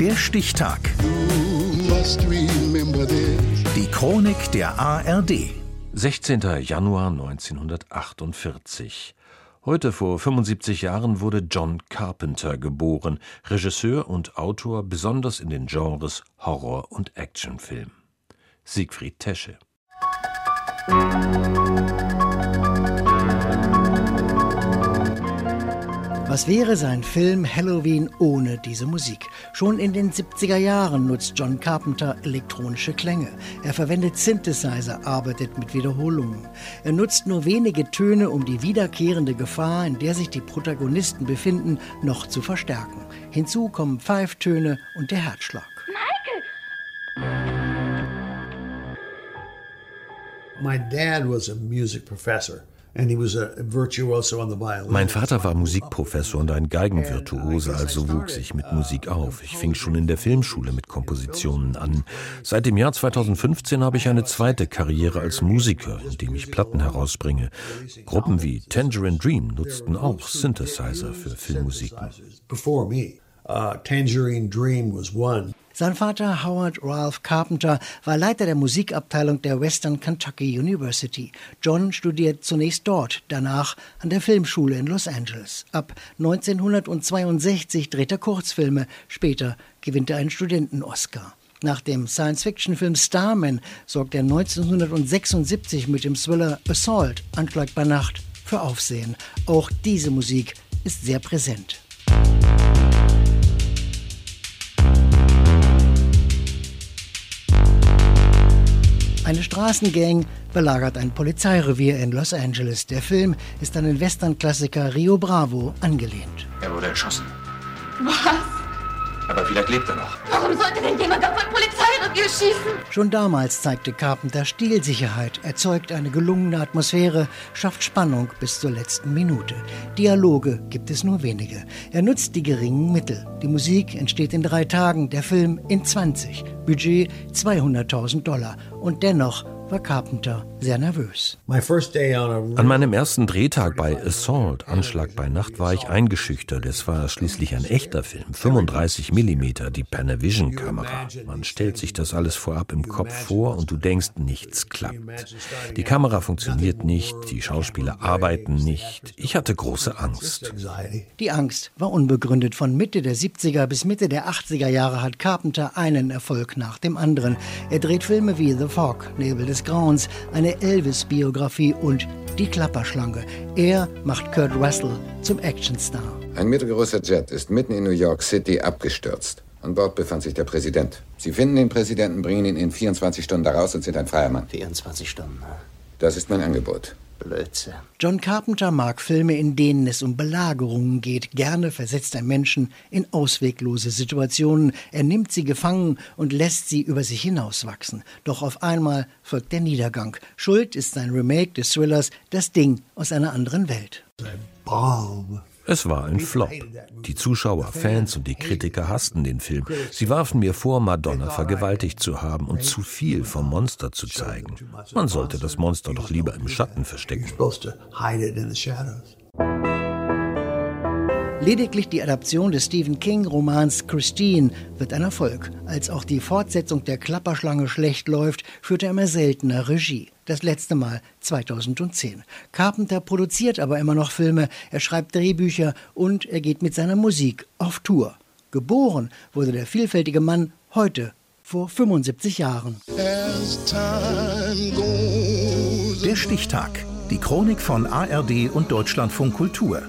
Der Stichtag. Die Chronik der ARD. 16. Januar 1948. Heute vor 75 Jahren wurde John Carpenter geboren, Regisseur und Autor besonders in den Genres Horror- und Actionfilm. Siegfried Tesche. Was wäre sein Film Halloween ohne diese Musik? Schon in den 70er Jahren nutzt John Carpenter elektronische Klänge. Er verwendet Synthesizer, arbeitet mit Wiederholungen. Er nutzt nur wenige Töne, um die wiederkehrende Gefahr, in der sich die Protagonisten befinden, noch zu verstärken. Hinzu kommen Pfeiftöne und der Herzschlag. Michael! My dad was a music professor. Mein Vater war Musikprofessor und ein Geigenvirtuose, also wuchs ich mit Musik auf. Ich fing schon in der Filmschule mit Kompositionen an. Seit dem Jahr 2015 habe ich eine zweite Karriere als Musiker, indem ich Platten herausbringe. Gruppen wie Tangerine Dream nutzten auch Synthesizer für Filmmusiken. Uh, Tangerine Dream was one. Sein Vater Howard Ralph Carpenter war Leiter der Musikabteilung der Western Kentucky University. John studiert zunächst dort, danach an der Filmschule in Los Angeles. Ab 1962 dreht er Kurzfilme, später gewinnt er einen Studenten-Oscar. Nach dem Science-Fiction-Film Starman sorgt er 1976 mit dem Thriller Assault, Anschlag bei Nacht, für Aufsehen. Auch diese Musik ist sehr präsent. Eine Straßengang belagert ein Polizeirevier in Los Angeles. Der Film ist an den Western-Klassiker Rio Bravo angelehnt. Er wurde erschossen. Was? Aber vielleicht lebt er noch. Warum sollte denn jemand auf ein Polizeirevier schießen? Schon damals zeigte Carpenter Stilsicherheit, erzeugt eine gelungene Atmosphäre, schafft Spannung bis zur letzten Minute. Dialoge gibt es nur wenige. Er nutzt die geringen Mittel. Die Musik entsteht in drei Tagen, der Film in 20. Budget 200.000 Dollar. Und dennoch war Carpenter sehr nervös. An meinem ersten Drehtag bei Assault, Anschlag bei Nacht, war ich eingeschüchtert. Es war schließlich ein echter Film, 35 mm, die Panavision-Kamera. Man stellt sich das alles vorab im Kopf vor und du denkst, nichts klappt. Die Kamera funktioniert nicht, die Schauspieler arbeiten nicht. Ich hatte große Angst. Die Angst war unbegründet. Von Mitte der 70er bis Mitte der 80er Jahre hat Carpenter einen Erfolg nach dem anderen. Er dreht Filme wie The Fog, Nebel des Grauens, eine Elvis-Biografie und Die Klapperschlange. Er macht Kurt Russell zum Actionstar. Ein mittelgroßer Jet ist mitten in New York City abgestürzt. An Bord befand sich der Präsident. Sie finden den Präsidenten, bringen ihn in 24 Stunden da raus und sind ein freier Mann. 24 Stunden. Das ist mein Angebot. Blödsinn. John Carpenter mag Filme, in denen es um Belagerungen geht. Gerne versetzt er Menschen in ausweglose Situationen. Er nimmt sie gefangen und lässt sie über sich hinauswachsen. Doch auf einmal folgt der Niedergang. Schuld ist sein Remake des Thrillers Das Ding aus einer anderen Welt. Bomb. Es war ein Flop. Die Zuschauer, Fans und die Kritiker hassten den Film. Sie warfen mir vor, Madonna vergewaltigt zu haben und zu viel vom Monster zu zeigen. Man sollte das Monster doch lieber im Schatten verstecken. Lediglich die Adaption des Stephen King-Romans Christine wird ein Erfolg. Als auch die Fortsetzung der Klapperschlange schlecht läuft, führt er immer seltener Regie. Das letzte Mal 2010. Carpenter produziert aber immer noch Filme, er schreibt Drehbücher und er geht mit seiner Musik auf Tour. Geboren wurde der vielfältige Mann heute, vor 75 Jahren. Der Stichtag. Die Chronik von ARD und Deutschlandfunk Kultur.